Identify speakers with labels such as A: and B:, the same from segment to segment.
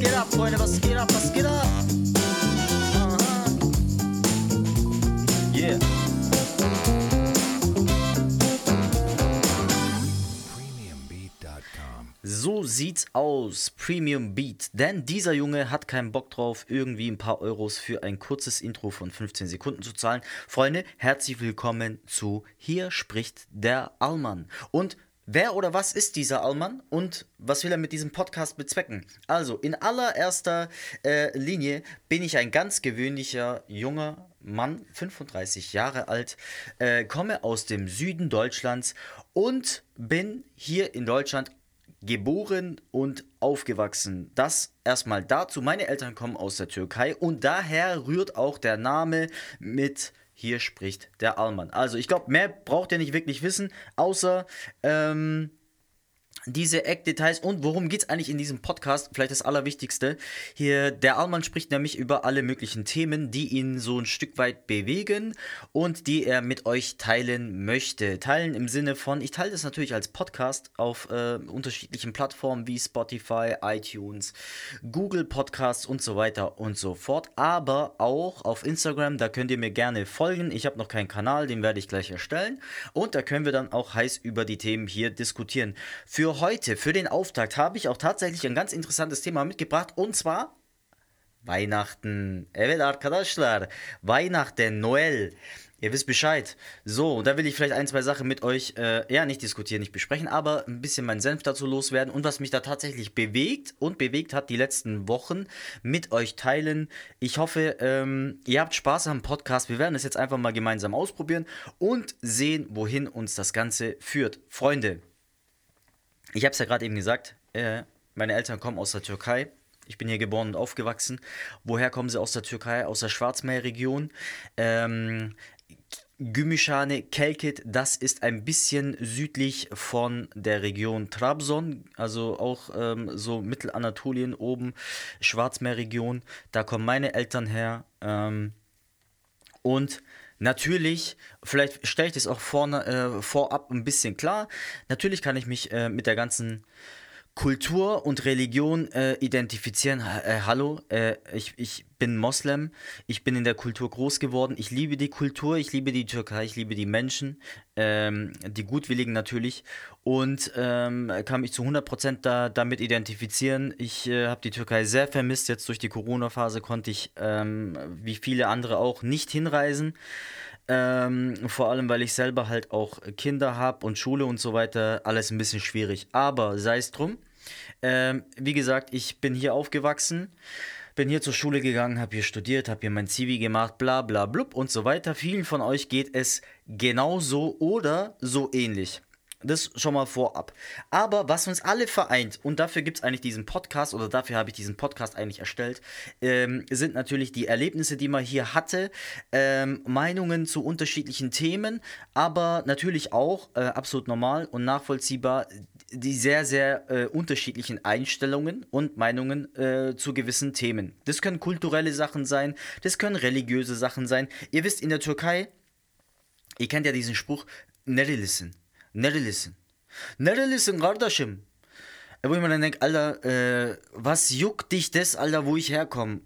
A: geht ab, Freunde? Was geht ab? Was geht ab? Aha. Yeah. So sieht's aus, Premium Beat. Denn dieser Junge hat keinen Bock drauf, irgendwie ein paar Euros für ein kurzes Intro von 15 Sekunden zu zahlen. Freunde, herzlich willkommen zu Hier spricht der Allmann. Und wer oder was ist dieser Allmann und was will er mit diesem Podcast bezwecken? Also, in allererster äh, Linie bin ich ein ganz gewöhnlicher junger Mann, 35 Jahre alt, äh, komme aus dem Süden Deutschlands und bin hier in Deutschland geboren und aufgewachsen. Das erstmal dazu. Meine Eltern kommen aus der Türkei und daher rührt auch der Name mit hier spricht der Allmann. Also ich glaube, mehr braucht ihr nicht wirklich wissen, außer ähm, diese Eckdetails und worum geht es eigentlich in diesem Podcast? Vielleicht das Allerwichtigste. Hier, der Allmann spricht nämlich über alle möglichen Themen, die ihn so ein Stück weit bewegen und die er mit euch teilen möchte. Teilen im Sinne von, ich teile das natürlich als Podcast auf äh, unterschiedlichen Plattformen wie Spotify, iTunes, Google Podcasts und so weiter und so fort. Aber auch auf Instagram, da könnt ihr mir gerne folgen. Ich habe noch keinen Kanal, den werde ich gleich erstellen. Und da können wir dann auch heiß über die Themen hier diskutieren. Für heute, für den Auftakt, habe ich auch tatsächlich ein ganz interessantes Thema mitgebracht und zwar Weihnachten. Evet arkadaşlar, Weihnachten, Noel. Ihr wisst Bescheid. So, da will ich vielleicht ein, zwei Sachen mit euch, äh, ja, nicht diskutieren, nicht besprechen, aber ein bisschen meinen Senf dazu loswerden und was mich da tatsächlich bewegt und bewegt hat die letzten Wochen mit euch teilen. Ich hoffe, ähm, ihr habt Spaß am Podcast. Wir werden es jetzt einfach mal gemeinsam ausprobieren und sehen, wohin uns das Ganze führt. Freunde, ich habe es ja gerade eben gesagt, äh, meine Eltern kommen aus der Türkei. Ich bin hier geboren und aufgewachsen. Woher kommen sie aus der Türkei? Aus der Schwarzmeerregion. Ähm, Gümüşhane, Kelkit, das ist ein bisschen südlich von der Region Trabzon, also auch ähm, so Mittelanatolien oben, Schwarzmeerregion. Da kommen meine Eltern her. Ähm, und natürlich, vielleicht stelle ich das auch vorne, äh, vorab ein bisschen klar, natürlich kann ich mich äh, mit der ganzen Kultur und Religion äh, identifizieren. Ha- Äh, hallo, äh, ich, ich bin Moslem, ich bin in der Kultur groß geworden, ich liebe die Kultur, ich liebe die Türkei, ich liebe die Menschen, ähm, die Gutwilligen natürlich und ähm, kann mich zu 100% da, damit identifizieren. Ich äh, habe die Türkei sehr vermisst, jetzt durch die Corona-Phase konnte ich, ähm, wie viele andere auch, nicht hinreisen. Ähm, vor allem, weil ich selber halt auch Kinder habe und Schule und so weiter, alles ein bisschen schwierig. Aber sei es drum. Ähm, wie gesagt, ich bin hier aufgewachsen, bin hier zur Schule gegangen, habe hier studiert, habe hier mein Zivi gemacht, bla bla blub und so weiter. Vielen von euch geht es genauso oder so ähnlich. Das schon mal vorab. Aber was uns alle vereint, und dafür gibt es eigentlich diesen Podcast, oder dafür habe ich diesen Podcast eigentlich erstellt, ähm, sind natürlich die Erlebnisse, die man hier hatte, ähm, Meinungen zu unterschiedlichen Themen, aber natürlich auch äh, absolut normal und nachvollziehbar die sehr, sehr äh, unterschiedlichen Einstellungen und Meinungen äh, zu gewissen Themen. Das können kulturelle Sachen sein, das können religiöse Sachen sein. Ihr wisst, in der Türkei, ihr kennt ja diesen Spruch, nerelisin. Nerelisin. Nerelisin. Äh, Wo ich mir dann denke, Alter, äh, was juckt dich das, Alter, wo ich herkomme?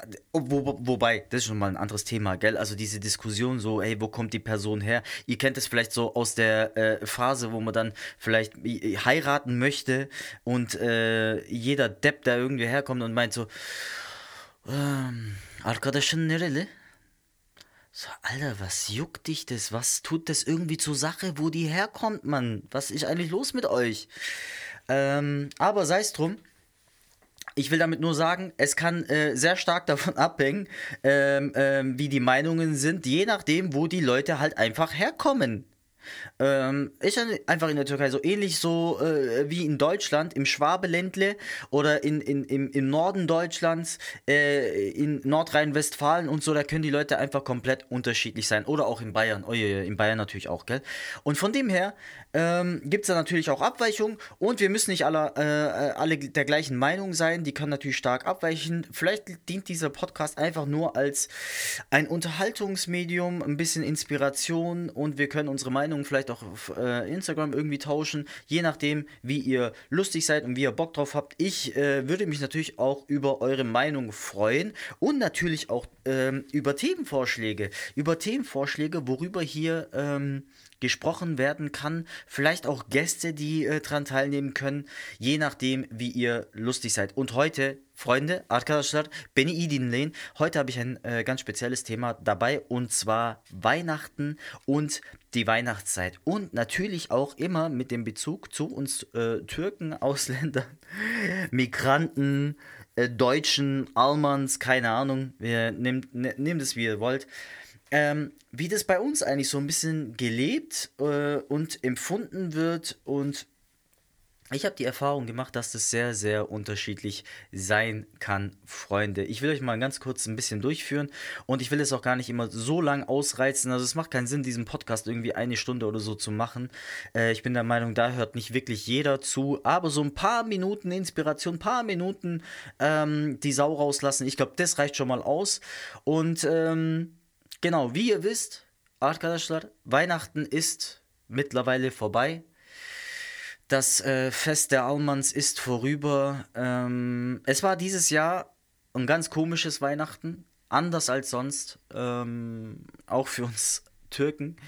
A: Äh, wo, wo, wobei, das ist schon mal ein anderes Thema, gell? Also diese Diskussion so, ey, wo kommt die Person her? Ihr kennt es vielleicht so aus der äh, Phase, wo man dann vielleicht äh, heiraten möchte und äh, jeder Depp, der irgendwie herkommt und meint so, ähm, arkadaşın nereli? So, Alter, was juckt dich das? Was tut das irgendwie zur Sache, wo die herkommt, Mann? Was ist eigentlich los mit euch? Ähm, aber sei es drum. Ich will damit nur sagen, es kann äh, sehr stark davon abhängen, ähm, ähm, wie die Meinungen sind, je nachdem, wo die Leute halt einfach herkommen. Ähm, ist einfach in der Türkei so ähnlich so äh, wie in Deutschland, im Schwabeländle oder in, in, im, im Norden Deutschlands, äh, in Nordrhein-Westfalen und so, da können die Leute einfach komplett unterschiedlich sein. Oder auch in Bayern, oh, in Bayern natürlich auch, gell? Und von dem her ähm, gibt es da natürlich auch Abweichungen und wir müssen nicht alle, äh, alle der gleichen Meinung sein. Die können natürlich stark abweichen. Vielleicht dient dieser Podcast einfach nur als ein Unterhaltungsmedium, ein bisschen Inspiration und wir können unsere Meinung vielleicht auch auf äh, Instagram irgendwie tauschen, je nachdem, wie ihr lustig seid und wie ihr Bock drauf habt. Ich äh, würde mich natürlich auch über eure Meinung freuen und natürlich auch ähm, über Themenvorschläge. Über Themenvorschläge, worüber hier ähm, gesprochen werden kann. Vielleicht auch Gäste, die äh, daran teilnehmen können, je nachdem, wie ihr lustig seid. Und heute, Freunde, Arkadaşlar, Beni iyi Heute habe ich ein äh, ganz spezielles Thema dabei und zwar Weihnachten und die Weihnachtszeit. Und natürlich auch immer mit dem Bezug zu uns äh, Türken, Ausländern, Migranten, äh, Deutschen, Almans, keine Ahnung. Nehmt, ne, nehmt es, wie ihr wollt ähm, wie das bei uns eigentlich so ein bisschen gelebt äh, und empfunden wird. Und ich habe die Erfahrung gemacht, dass das sehr, sehr unterschiedlich sein kann, Freunde. Ich will euch mal ganz kurz ein bisschen durchführen und ich will es auch gar nicht immer so lang ausreizen. Also es macht keinen Sinn, diesen Podcast irgendwie eine Stunde oder so zu machen. Äh, ich bin der Meinung, da hört nicht wirklich jeder zu, aber so ein paar Minuten Inspiration, ein paar Minuten ähm, die Sau rauslassen, ich glaube, das reicht schon mal aus. Und ähm, Genau, wie ihr wisst, Arkadaşlar, Weihnachten ist mittlerweile vorbei. Das äh, Fest der Almans ist vorüber. Ähm, es war dieses Jahr ein ganz komisches Weihnachten, anders als sonst, ähm, auch für uns Türken,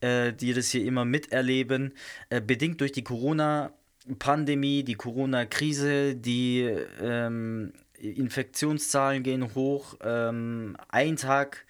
A: äh, die das hier immer miterleben, äh, bedingt durch die Corona-Pandemie, die Corona-Krise, die ähm, Infektionszahlen gehen hoch. Ähm, ein Tag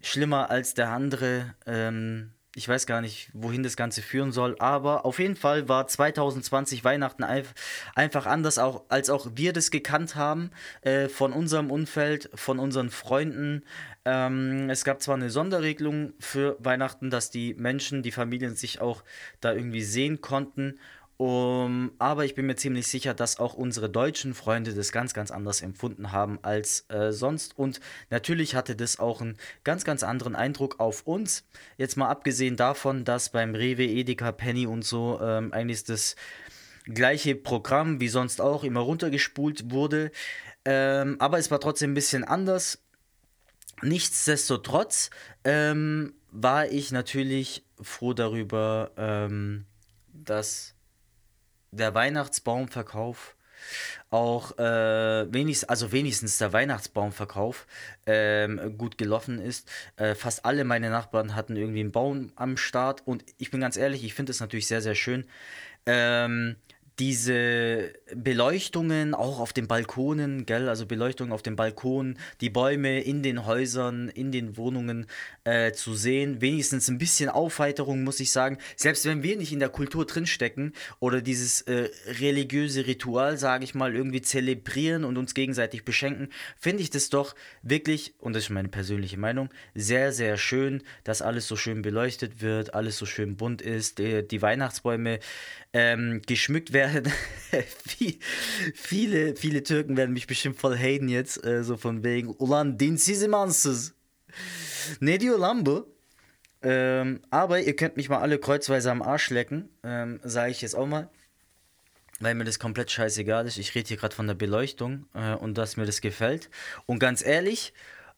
A: schlimmer als der andere. Ähm, ich weiß gar nicht, wohin das Ganze führen soll, aber auf jeden Fall war 2020 Weihnachten einfach anders, auch, als auch wir das gekannt haben äh, von unserem Umfeld, von unseren Freunden. Ähm, es gab zwar eine Sonderregelung für Weihnachten, dass die Menschen, die Familien sich auch da irgendwie sehen konnten um, aber ich bin mir ziemlich sicher, dass auch unsere deutschen Freunde das ganz, ganz anders empfunden haben als äh, sonst. Und natürlich hatte das auch einen ganz, ganz anderen Eindruck auf uns. Jetzt mal abgesehen davon, dass beim Rewe, Edeka, Penny und so ähm, eigentlich das gleiche Programm wie sonst auch immer runtergespult wurde. Ähm, aber es war trotzdem ein bisschen anders. Nichtsdestotrotz ähm, war ich natürlich froh darüber, ähm, dass der Weihnachtsbaumverkauf auch äh, wenigstens, also wenigstens der Weihnachtsbaumverkauf ähm, gut gelaufen ist. Äh, fast alle meine Nachbarn hatten irgendwie einen Baum am Start und ich bin ganz ehrlich, ich finde es natürlich sehr, sehr schön. Ähm, diese Beleuchtungen auch auf den Balkonen, gell, also Beleuchtungen auf den Balkonen, die Bäume in den Häusern, in den Wohnungen äh, zu sehen, wenigstens ein bisschen Aufheiterung, muss ich sagen. Selbst wenn wir nicht in der Kultur drinstecken oder dieses äh, religiöse Ritual, sage ich mal, irgendwie zelebrieren und uns gegenseitig beschenken, finde ich das doch wirklich, und das ist meine persönliche Meinung, sehr, sehr schön, dass alles so schön beleuchtet wird, alles so schön bunt ist, die, die Weihnachtsbäume ähm, geschmückt werden. viele, viele Türken werden mich bestimmt voll haten jetzt, äh, so von wegen, ulan dinsiz imansız. Ne diyor lan bu? Ähm, aber ihr könnt mich mal alle kreuzweise am Arsch lecken, ähm, sage ich jetzt auch mal. Weil mir das komplett scheißegal ist. Ich rede hier gerade von der Beleuchtung äh, und dass mir das gefällt. Und ganz ehrlich,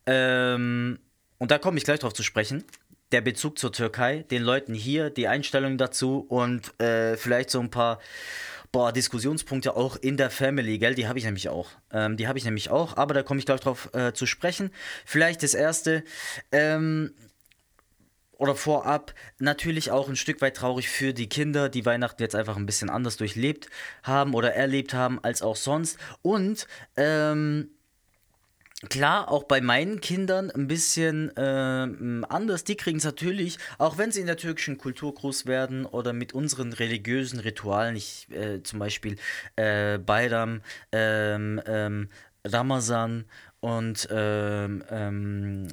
A: ähm, und da komme ich gleich drauf zu sprechen, der Bezug zur Türkei, den Leuten hier, die Einstellung dazu und äh, vielleicht so ein paar boah, Diskussionspunkte auch in der Family, gell? Die habe ich nämlich auch. Ähm, die habe ich nämlich auch, aber da komme ich gleich drauf äh, zu sprechen. Vielleicht das erste. Ähm, oder vorab natürlich auch ein Stück weit traurig für die Kinder, die Weihnachten jetzt einfach ein bisschen anders durchlebt haben oder erlebt haben als auch sonst. Und ähm, Klar, auch bei meinen Kindern ein bisschen äh, anders. Die kriegen es natürlich, auch wenn sie in der türkischen Kultur groß werden oder mit unseren religiösen Ritualen, ich, äh, zum Beispiel äh, Bayram, ähm, ähm, Ramazan und ähm, ähm,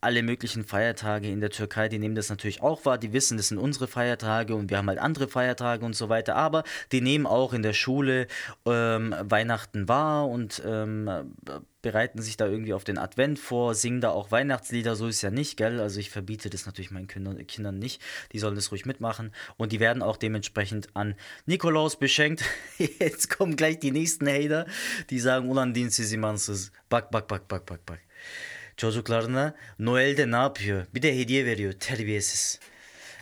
A: alle möglichen Feiertage in der Türkei, die nehmen das natürlich auch wahr, die wissen, das sind unsere Feiertage und wir haben halt andere Feiertage und so weiter, aber die nehmen auch in der Schule ähm, Weihnachten wahr und ähm, bereiten sich da irgendwie auf den Advent vor, singen da auch Weihnachtslieder, so ist ja nicht, gell? Also ich verbiete das natürlich meinen Kindern, Kindern nicht, die sollen das ruhig mitmachen und die werden auch dementsprechend an Nikolaus beschenkt. Jetzt kommen gleich die nächsten Hater, die sagen, ulan dinsiz imansız, bak bak bak bak bak bak. Çocuklarına Noel'de ne yapıyor? Bir de hediye veriyor, terbiyesiz.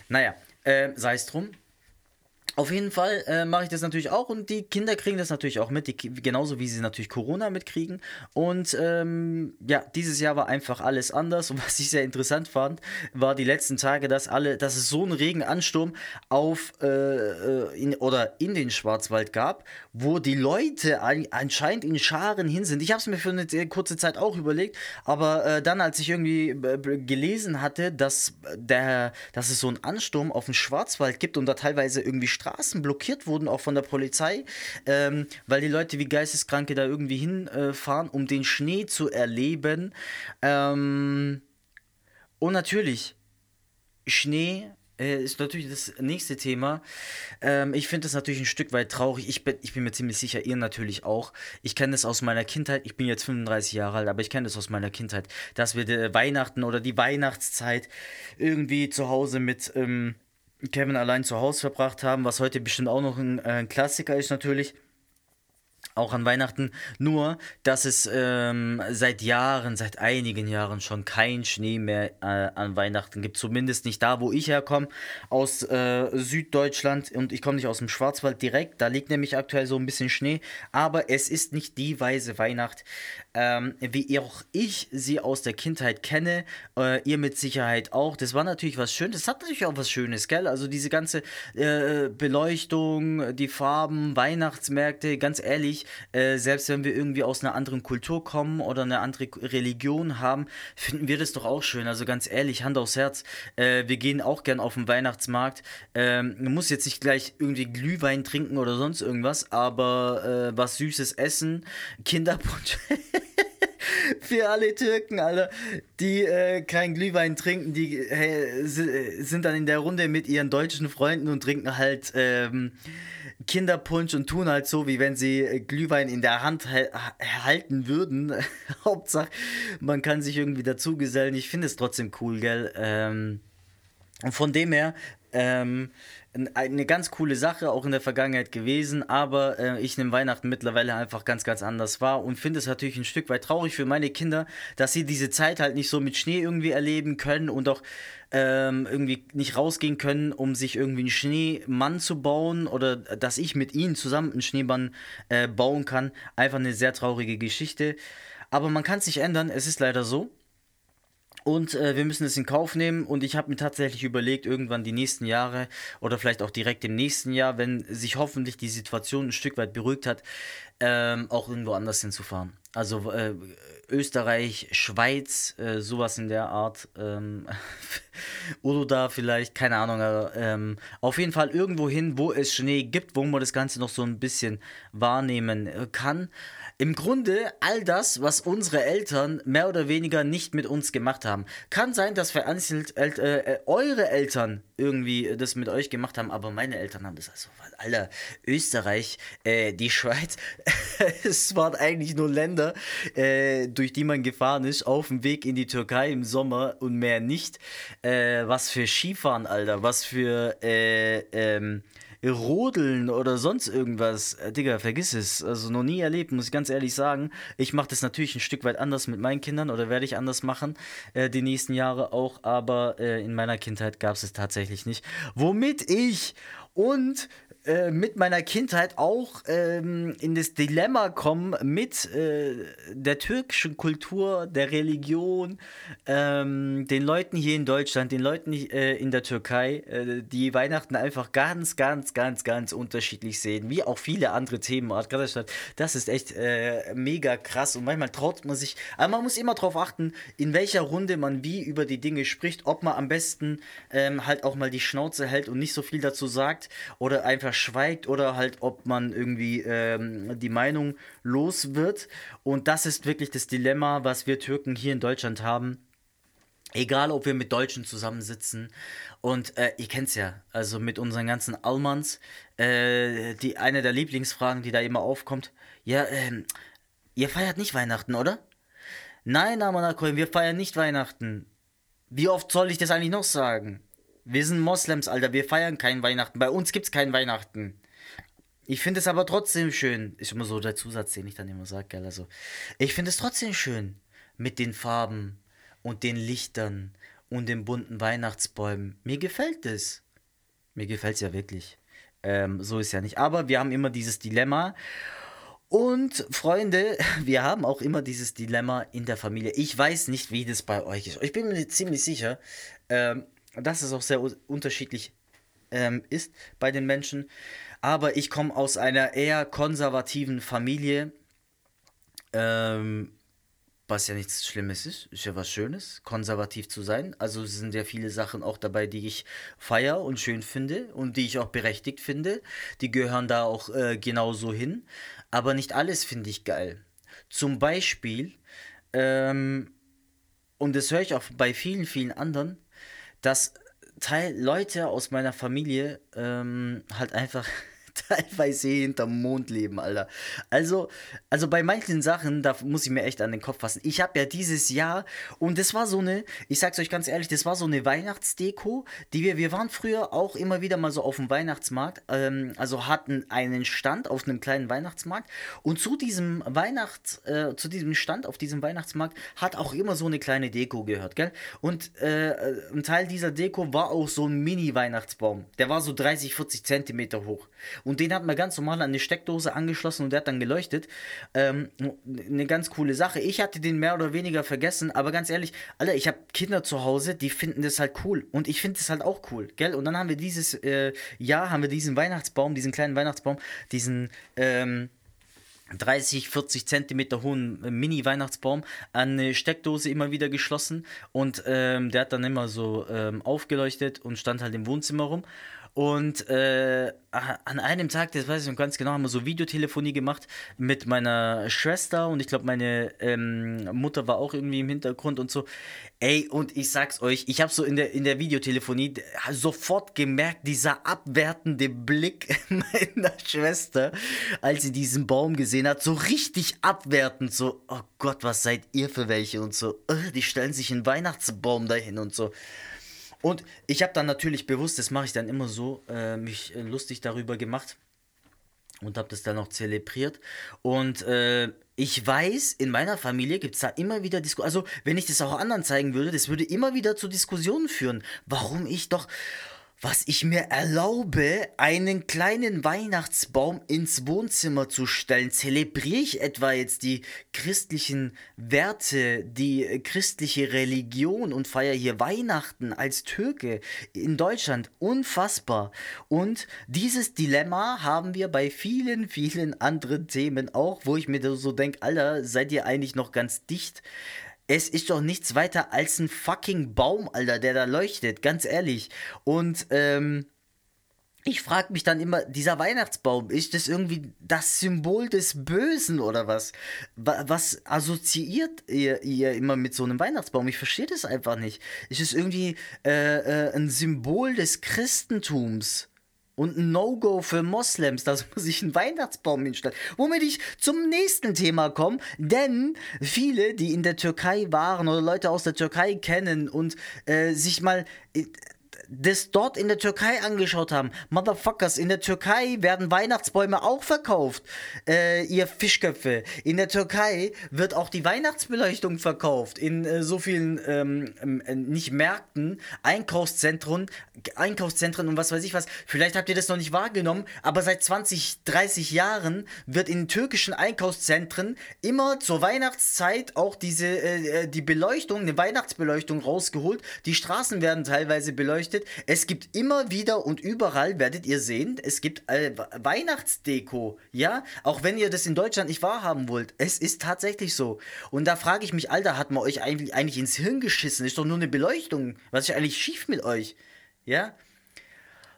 A: Naja, äh, sei. Auf jeden Fall äh, mache ich das natürlich auch und die Kinder kriegen das natürlich auch mit, die, genauso wie sie natürlich Corona mitkriegen. Und ähm, ja, dieses Jahr war einfach alles anders. Und was ich sehr interessant fand, war die letzten Tage, dass alle, dass es so einen Regenansturm auf äh, äh in, oder in den Schwarzwald gab, wo die Leute an, anscheinend in Scharen hin sind. Ich habe es mir für eine kurze Zeit auch überlegt, aber äh, dann, als ich irgendwie äh, gelesen hatte, dass der, dass es so einen Ansturm auf den Schwarzwald gibt und da teilweise irgendwie Straßen Straßen blockiert wurden, auch von der Polizei, ähm, weil die Leute wie Geisteskranke da irgendwie hinfahren, äh, um den Schnee zu erleben. Ähm, und natürlich, Schnee äh, ist natürlich das nächste Thema. Ähm, ich finde das natürlich ein Stück weit traurig. Ich bin, ich bin mir ziemlich sicher, ihr natürlich auch. Ich kenne das aus meiner Kindheit. Ich bin jetzt 35 Jahre alt, aber ich kenne das aus meiner Kindheit, dass wir Weihnachten oder die Weihnachtszeit irgendwie zu Hause mit. Ähm, Kevin allein zu Hause verbracht haben, was heute bestimmt auch noch ein, äh, ein Klassiker ist natürlich auch an Weihnachten. Nur, dass es ähm, seit Jahren, seit einigen Jahren schon kein Schnee mehr äh, an Weihnachten gibt. Zumindest nicht da, wo ich herkomme, aus äh, Süddeutschland. Und ich komme nicht aus dem Schwarzwald direkt. Da liegt nämlich aktuell so ein bisschen Schnee. Aber es ist nicht die weise Weihnacht, ähm, wie auch ich sie aus der Kindheit kenne. Äh, ihr mit Sicherheit auch. Das war natürlich was Schönes. Das hat natürlich auch was Schönes, gell? Also diese ganze äh, Beleuchtung, die Farben, Weihnachtsmärkte, ganz ehrlich äh, selbst wenn wir irgendwie aus einer anderen Kultur kommen oder eine andere Religion haben, finden wir das doch auch schön. Also ganz ehrlich, Hand aufs Herz, äh, wir gehen auch gern auf den Weihnachtsmarkt. Ähm, man muss jetzt nicht gleich irgendwie Glühwein trinken oder sonst irgendwas, aber äh, was Süßes essen, Kinderpunsch. für alle Türken, Alter, die äh, kein Glühwein trinken, die äh, sind dann in der Runde mit ihren deutschen Freunden und trinken halt ähm, Kinderpunsch und tun halt so, wie wenn sie äh, Glühwein in der Hand halten würden. Hauptsache, man kann sich irgendwie dazugesellen. Ich finde es trotzdem cool, gell? Ähm, und von dem her, ähm, eine ganz coole Sache, auch in der Vergangenheit gewesen, aber äh, ich nehme Weihnachten mittlerweile einfach ganz, ganz anders wahr und finde es natürlich ein Stück weit traurig für meine Kinder, dass sie diese Zeit halt nicht so mit Schnee irgendwie erleben können und auch ähm, irgendwie nicht rausgehen können, um sich irgendwie einen Schneemann zu bauen oder dass ich mit ihnen zusammen einen Schneemann äh, bauen kann. Einfach eine sehr traurige Geschichte. Aber man kann es nicht ändern, es ist leider so. Und äh, wir müssen es in Kauf nehmen. Und ich habe mir tatsächlich überlegt, irgendwann die nächsten Jahre oder vielleicht auch direkt im nächsten Jahr, wenn sich hoffentlich die Situation ein Stück weit beruhigt hat, ähm, auch irgendwo anders hinzufahren. Also äh, Österreich, Schweiz, äh, sowas in der Art. Ähm, oder da vielleicht, keine Ahnung. Ähm, auf jeden Fall irgendwo hin, wo es Schnee gibt, wo man das Ganze noch so ein bisschen wahrnehmen äh, kann im Grunde all das, was unsere Eltern mehr oder weniger nicht mit uns gemacht haben. Kann sein, dass vereinzelt äh, äh, eure Eltern irgendwie das mit euch gemacht haben, aber meine Eltern haben das also, Alter, Österreich, äh, die Schweiz, es waren eigentlich nur Länder, äh, durch die man gefahren ist, auf dem Weg in die Türkei im Sommer und mehr nicht. Äh, was für Skifahren, Alter, was für, äh, ähm, rodeln oder sonst irgendwas. Äh, Digga, vergiss es. Also noch nie erlebt, muss ich ganz ehrlich sagen. Ich mache das natürlich ein Stück weit anders mit meinen Kindern oder werde ich anders machen äh, die nächsten Jahre auch, aber äh, in meiner Kindheit gab es es tatsächlich nicht. Womit ich und äh, mit meiner Kindheit auch ähm, in das Dilemma kommen mit äh, der türkischen Kultur, der Religion, ähm, den Leuten hier in Deutschland, den Leuten äh, in der Türkei, äh, die Weihnachten einfach ganz, ganz, ganz, ganz unterschiedlich sehen, wie auch viele andere Themen. Das ist echt äh, mega krass und manchmal traut man sich, aber man muss immer darauf achten, in welcher Runde man wie über die Dinge spricht, ob man am besten ähm, halt auch mal die Schnauze hält und nicht so viel dazu sagt oder einfach verschweigt oder halt, ob man irgendwie ähm, die Meinung los wird. Und das ist wirklich das Dilemma, was wir Türken hier in Deutschland haben. Egal, ob wir mit Deutschen zusammensitzen und äh, ihr kennt's ja, also mit unseren ganzen Almans, äh, die eine der Lieblingsfragen, die da immer aufkommt, ja, ähm, ihr feiert nicht Weihnachten, oder? Nein, Amanakoin, wir feiern nicht Weihnachten. Wie oft soll ich das eigentlich noch sagen? Wir sind Moslems, Alter, wir feiern kein Weihnachten. Bei uns gibt's kein Weihnachten. Ich finde es aber trotzdem schön. Ist immer so der Zusatz, den ich dann immer sage, gell? Also, ich finde es trotzdem schön mit den Farben und den Lichtern und den bunten Weihnachtsbäumen. Mir gefällt es. Mir gefällt es ja wirklich. Ähm, so ist ja nicht. Aber wir haben immer dieses Dilemma. Und Freunde, wir haben auch immer dieses Dilemma in der Familie. Ich weiß nicht, wie das bei euch ist. Ich bin mir ziemlich sicher, ähm, dass es auch sehr unterschiedlich ähm, ist bei den Menschen. Aber ich komme aus einer eher konservativen Familie. Ähm, was ja nichts Schlimmes ist, ist ja was Schönes, konservativ zu sein. Also sind ja viele Sachen auch dabei, die ich feier und schön finde und die ich auch berechtigt finde. Die gehören da auch äh, genauso hin. Aber nicht alles finde ich geil. Zum Beispiel, ähm, und das höre ich auch bei vielen, vielen anderen, dass Teil Leute aus meiner Familie ähm, halt einfach teilweise hinterm Mond leben, Alter. Also, also bei manchen Sachen, da muss ich mir echt an den Kopf fassen. Ich habe ja dieses Jahr, und das war so eine, ich sag's euch ganz ehrlich, das war so eine Weihnachtsdeko, die wir, wir waren früher auch immer wieder mal so auf dem Weihnachtsmarkt, ähm, also hatten einen Stand auf einem kleinen Weihnachtsmarkt und zu diesem Weihnachts, äh, zu diesem Stand auf diesem Weihnachtsmarkt hat auch immer so eine kleine Deko gehört, gell? Und äh, ein Teil dieser Deko war auch so ein Mini-Weihnachtsbaum. Der war so 30, 40 Zentimeter hoch. Und den hat man ganz normal an eine Steckdose angeschlossen und der hat dann geleuchtet. Ähm, eine ganz coole Sache. Ich hatte den mehr oder weniger vergessen, aber ganz ehrlich, Alter, ich habe Kinder zu Hause, die finden das halt cool. Und ich finde das halt auch cool, gell? Und dann haben wir dieses äh, Jahr, haben wir diesen Weihnachtsbaum, diesen kleinen Weihnachtsbaum, diesen, ähm, 30, 40 Zentimeter hohen äh, Mini-Weihnachtsbaum an eine Steckdose immer wieder geschlossen und ähm, der hat dann immer so ähm, aufgeleuchtet und stand halt im Wohnzimmer rum. Und äh, an einem Tag, das weiß ich noch ganz genau, haben wir so Videotelefonie gemacht mit meiner Schwester und ich glaube, meine ähm, Mutter war auch irgendwie im Hintergrund und so. Ey, und ich sag's euch, ich habe so in der, in der Videotelefonie sofort gemerkt, dieser abwertende Blick meiner Schwester, als sie diesen Baum gesehen hat, so richtig abwertend, so, oh Gott, was seid ihr für welche und so, die stellen sich einen Weihnachtsbaum dahin und so. Und ich habe dann natürlich bewusst, das mache ich dann immer so, äh, mich äh, lustig darüber gemacht und habe das dann auch zelebriert. Und äh, ich weiß, in meiner Familie gibt es da immer wieder Diskussionen. Also, wenn ich das auch anderen zeigen würde, das würde immer wieder zu Diskussionen führen. Warum ich doch was ich mir erlaube, einen kleinen Weihnachtsbaum ins Wohnzimmer zu stellen. Zelebriere ich etwa jetzt die christlichen Werte, die christliche Religion und feiere hier Weihnachten als Türke in Deutschland? Unfassbar. Und dieses Dilemma haben wir bei vielen, vielen anderen Themen auch, wo ich mir so denke, Alter, seid ihr eigentlich noch ganz dicht? Es ist doch nichts weiter als ein fucking Baum, Alter, der da leuchtet, ganz ehrlich. Und, ähm, ich frage mich dann immer, dieser Weihnachtsbaum, ist das irgendwie das Symbol des Bösen oder was? Was assoziiert ihr, ihr immer mit so einem Weihnachtsbaum? Ich verstehe das einfach nicht. Ist es irgendwie äh, äh, ein Symbol des Christentums? Und ein No-Go für Moslems, dass man sich einen Weihnachtsbaum hinstellt. Womit ich zum nächsten Thema komme, denn viele, die in der Türkei waren oder Leute aus der Türkei kennen und äh, sich mal äh, das dort in der Türkei angeschaut haben. Motherfuckers, in der Türkei werden Weihnachtsbäume auch verkauft. Äh, ihr Fischköpfe. In der Türkei wird auch die Weihnachtsbeleuchtung verkauft. In äh, so vielen, ähm, ähm, äh, nicht Märkten, Einkaufszentren, Einkaufszentren und was weiß ich was. Vielleicht habt ihr das noch nicht wahrgenommen, aber seit 20, 30 Jahren wird in türkischen Einkaufszentren immer zur Weihnachtszeit auch diese, äh, äh, die Beleuchtung, eine Weihnachtsbeleuchtung rausgeholt. Die Straßen werden teilweise beleuchtet beleuchtet. Es gibt immer wieder und überall, werdet ihr sehen, es gibt äh, Weihnachtsdeko. Ja, auch wenn ihr das in Deutschland nicht wahrhaben wollt. Es ist tatsächlich so. Und da frage ich mich, Alter, hat man euch eigentlich, eigentlich ins Hirn geschissen? Ist doch nur eine Beleuchtung. Was ist eigentlich schief mit euch? Ja.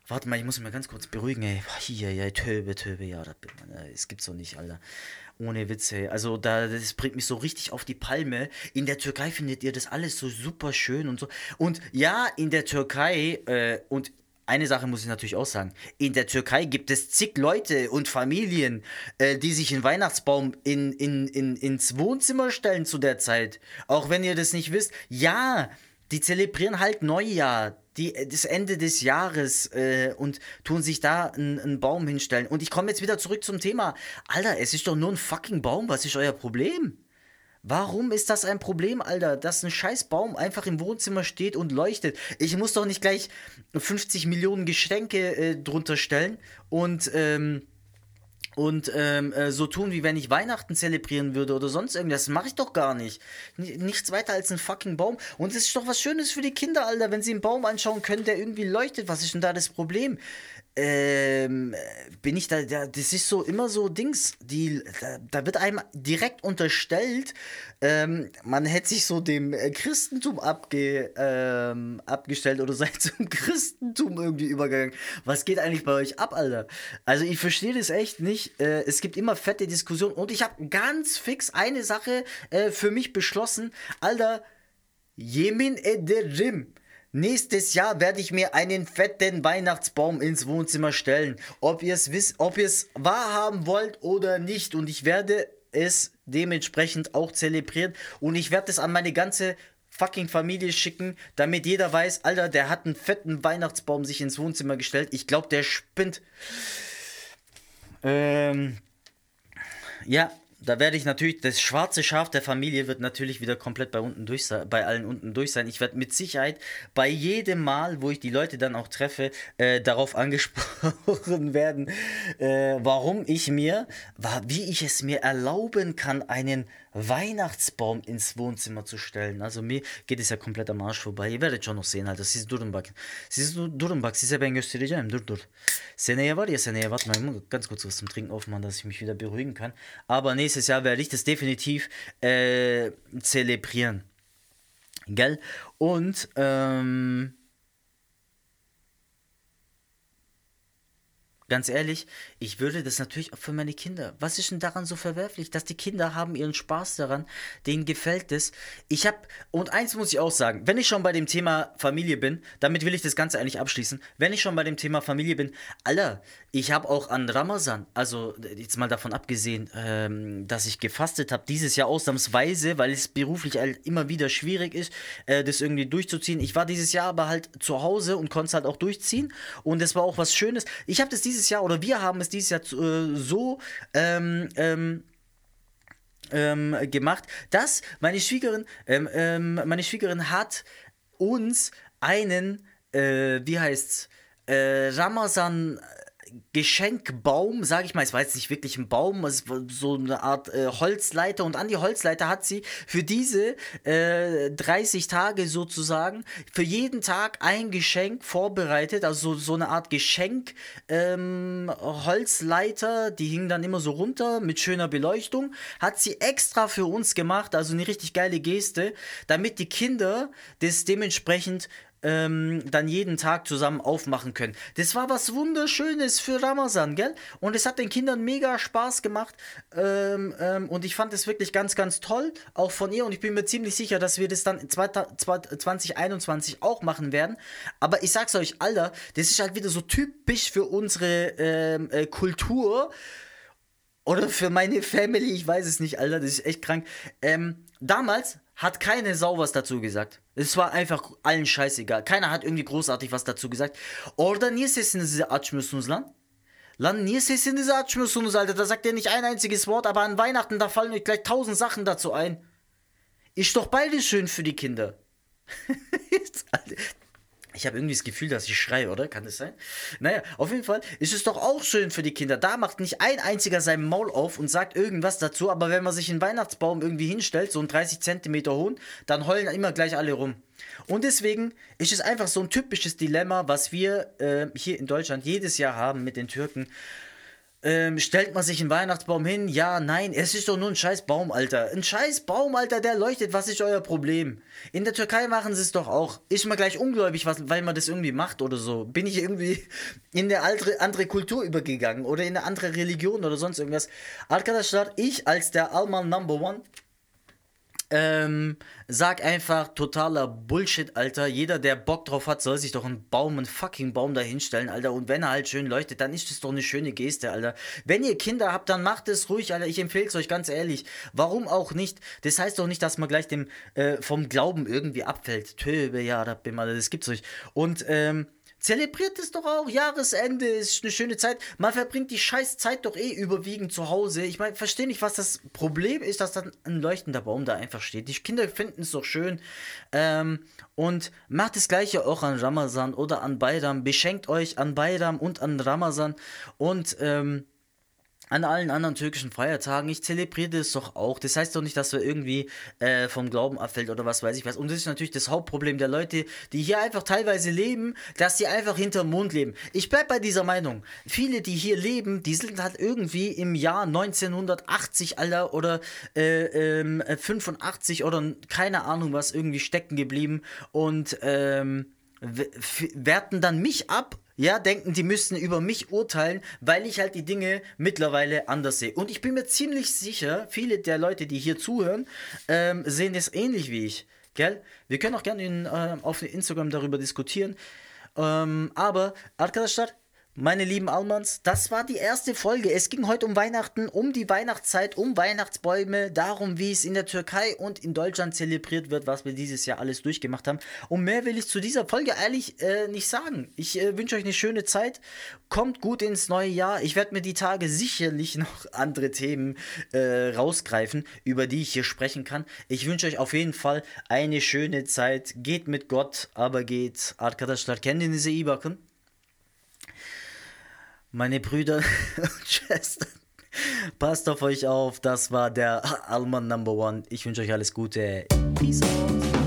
A: Warte mal, ich muss mich mal ganz kurz beruhigen, ey. Hier, ja, Töbe, Töbe, ja, das, es gibt's doch nicht, Alter. Ohne Witze. Also da, das bringt mich so richtig auf die Palme. In der Türkei findet ihr das alles so super schön und so. Und ja, in der Türkei, äh, und eine Sache muss ich natürlich auch sagen. In der Türkei gibt es zig Leute und Familien, äh, die sich einen Weihnachtsbaum in, in, in, ins Wohnzimmer stellen zu der Zeit. Auch wenn ihr das nicht wisst. Ja, die zelebrieren halt Neujahr, die, das Ende des Jahres äh, und tun sich da einen Baum hinstellen. Und ich komme jetzt wieder zurück zum Thema. Alter, es ist doch nur ein fucking Baum. Was ist euer Problem? Warum ist das ein Problem, Alter, dass ein scheiß Baum einfach im Wohnzimmer steht und leuchtet? Ich muss doch nicht gleich 50 Millionen Geschenke äh, drunter stellen und ähm, und ähm, äh, so tun, wie wenn ich Weihnachten zelebrieren würde oder sonst irgendwas. Das mache ich doch gar nicht. N nichts weiter als ein fucking Baum. Und es ist doch was Schönes für die Kinder, Alter, wenn sie einen Baum anschauen können, der irgendwie leuchtet. Was ist denn da das Problem? Ähm, bin ich da, da, das ist so immer so Dings, die, da, da wird einem direkt unterstellt, ähm, man hätte sich so dem äh, Christentum abge, ähm, abgestellt oder sei zum Christentum irgendwie übergegangen. Was geht eigentlich bei euch ab, Alter? Also ich verstehe das echt nicht. Äh, es gibt immer fette Diskussionen und ich habe ganz fix eine Sache äh, für mich beschlossen, Alter, Jemin ederim. Nächstes Jahr werde ich mir einen fetten Weihnachtsbaum ins Wohnzimmer stellen. Ob ihr es wisst, ob ihr es wahrhaben wollt oder nicht. Und ich werde es dementsprechend auch zelebrieren. Und ich werde es an meine ganze fucking Familie schicken, damit jeder weiß, Alter, der hat einen fetten Weihnachtsbaum sich ins Wohnzimmer gestellt. Ich glaube, der spinnt. Ähm, ja, da werde ich natürlich, das schwarze Schaf der Familie wird natürlich wieder komplett bei unten durch bei allen unten durch sein. Ich werde mit Sicherheit bei jedem Mal, wo ich die Leute dann auch treffe, äh, darauf angesprochen werden, äh, warum ich mir, wie ich es mir erlauben kann, einen Weihnactsbaum ins Wohnzimmer zu stellen. Also mir geht es ja komplett am Arsch vorbei. Ihr werdet schon noch sehen halt. Siz durun bakın. Siz durun bak size ben göstereceğim. Dur dur. Seneye var ya seneye muss ganz kurz was zum Trinken aufmachen, dass ich mich wieder beruhigen kann. Aber nächstes Jahr werde ich das definitiv äh, zelebrieren. Gell? Und ähm, Ganz ehrlich, ich würde das natürlich auch für meine Kinder. Was ist denn daran so verwerflich? Dass die Kinder haben ihren Spaß daran, denen gefällt es. Ich habe, und eins muss ich auch sagen, wenn ich schon bei dem Thema Familie bin, damit will ich das Ganze eigentlich abschließen, wenn ich schon bei dem Thema Familie bin, Alter, ich habe auch an Ramazan, also jetzt mal davon abgesehen, ähm, dass ich gefastet habe, dieses Jahr ausnahmsweise, weil es beruflich halt immer wieder schwierig ist, äh, das irgendwie durchzuziehen. Ich war dieses Jahr aber halt zu Hause und konnte es halt auch durchziehen und es war auch was Schönes. Ich habe das dieses dieses Jahr oder wir haben es dieses Jahr äh, so ähm, ähm, ähm, gemacht, dass meine Schwiegerin, ähm, ähm, meine Schwiegerin hat uns einen, äh, wie heißt's, äh, Ramazan Geschenkbaum, sage ich mal, es war jetzt nicht wirklich ein Baum, es war so eine Art äh, Holzleiter und an die Holzleiter hat sie für diese äh, 30 Tage sozusagen für jeden Tag ein Geschenk vorbereitet, also so, so eine Art Geschenk ähm, Holzleiter, die hing dann immer so runter mit schöner Beleuchtung, hat sie extra für uns gemacht, also eine richtig geile Geste, damit die Kinder das dementsprechend ähm, dann jeden Tag zusammen aufmachen können. Das war was Wunderschönes für Ramazan, gell? Und es hat den Kindern mega Spaß gemacht. Ähm, ähm, und ich fand es wirklich ganz, ganz toll, auch von ihr. Und ich bin mir ziemlich sicher, dass wir das dann 2021 auch machen werden. Aber ich sag's euch, Alter, das ist halt wieder so typisch für unsere ähm, äh, Kultur. Oder für meine Family, ich weiß es nicht, Alter, das ist echt krank. Ähm, damals hat keine Sau was dazu gesagt. Es war einfach allen scheißegal. Keiner hat irgendwie großartig was dazu gesagt. Orada niye sesinizi açmıyorsunuz lan? Lan niye sesinizi açmıyorsunuz Alter? Da sagt er nicht ein einziges Wort, aber an Weihnachten, da fallen euch gleich tausend Sachen dazu ein. Ist doch beides schön für die Kinder. Ich habe irgendwie das Gefühl, dass ich schreie, oder? Kann das sein? Naja, auf jeden Fall ist es doch auch schön für die Kinder. Da macht nicht ein einziger sein Maul auf und sagt irgendwas dazu, aber wenn man sich einen Weihnachtsbaum irgendwie hinstellt, so einen 30 Zentimeter hohen, dann heulen immer gleich alle rum. Und deswegen ist es einfach so ein typisches Dilemma, was wir äh, hier in Deutschland jedes Jahr haben mit den Türken. Ähm, stellt man sich einen Weihnachtsbaum hin? Ja, nein, es ist doch nur ein scheiß Baum, Alter. Ein scheiß Baum, Alter, der leuchtet. Was ist euer Problem? In der Türkei machen sie es doch auch. Ist mal gleich ungläubig, was, weil man das irgendwie macht oder so. Bin ich irgendwie in eine andere, andere Kultur übergegangen oder in eine andere Religion oder sonst irgendwas. Arkadaşlar, ich als der Alman Number One ähm, sag einfach totaler Bullshit, Alter. Jeder, der Bock drauf hat, soll sich doch einen Baum, einen fucking Baum da hinstellen, Alter. Und wenn er halt schön leuchtet, dann ist das doch eine schöne Geste, Alter. Wenn ihr Kinder habt, dann macht es ruhig, Alter. Ich empfehle es euch ganz ehrlich. Warum auch nicht? Das heißt doch nicht, dass man gleich dem äh, vom Glauben irgendwie abfällt. Töbe, ja, das gibt's euch. Und ähm, Zelebriert es doch auch. Jahresende ist eine schöne Zeit. Man verbringt die scheiß Zeit doch eh überwiegend zu Hause. Ich meine, verstehe nicht, was das Problem ist, dass dann ein leuchtender Baum da einfach steht. Die Kinder finden es doch schön. Ähm, und macht das gleiche auch an Ramazan oder an Bayram. Beschenkt euch an Bayram und an Ramazan. Und ähm, an allen anderen türkischen Feiertagen. Ich zelebriere das doch auch. Das heißt doch nicht, dass wir irgendwie äh, vom Glauben abfällt oder was weiß ich was. Und das ist natürlich das Hauptproblem der Leute, die hier einfach teilweise leben, dass sie einfach hinterm Mond leben. Ich bleibe bei dieser Meinung. Viele, die hier leben, die sind halt irgendwie im Jahr 1980, Alter, oder äh, ähm, 85 oder keine Ahnung was irgendwie stecken geblieben und ähm, werten dann mich ab ja, denken, die müssten über mich urteilen, weil ich halt die Dinge mittlerweile anders sehe. Und ich bin mir ziemlich sicher, viele der Leute, die hier zuhören, ähm, sehen es ähnlich wie ich. Gell? Wir können auch gerne in, äh, auf Instagram darüber diskutieren. Ähm, aber Arkadaşlar meine lieben Almans, das war die erste Folge. Es ging heute um Weihnachten, um die Weihnachtszeit, um Weihnachtsbäume, darum, wie es in der Türkei und in Deutschland zelebriert wird, was wir dieses Jahr alles durchgemacht haben. Und mehr will ich zu dieser Folge ehrlich äh, nicht sagen. Ich äh, wünsche euch eine schöne Zeit. Kommt gut ins neue Jahr. Ich werde mir die Tage sicherlich noch andere Themen äh, rausgreifen, über die ich hier sprechen kann. Ich wünsche euch auf jeden Fall eine schöne Zeit. Geht mit Gott, aber geht. Arkadaşlar kendinize iyi bakın. Meine Brüder und Schwestern, passt auf euch auf. Das war der Alman Number One. Ich wünsche euch alles Gute. Peace out.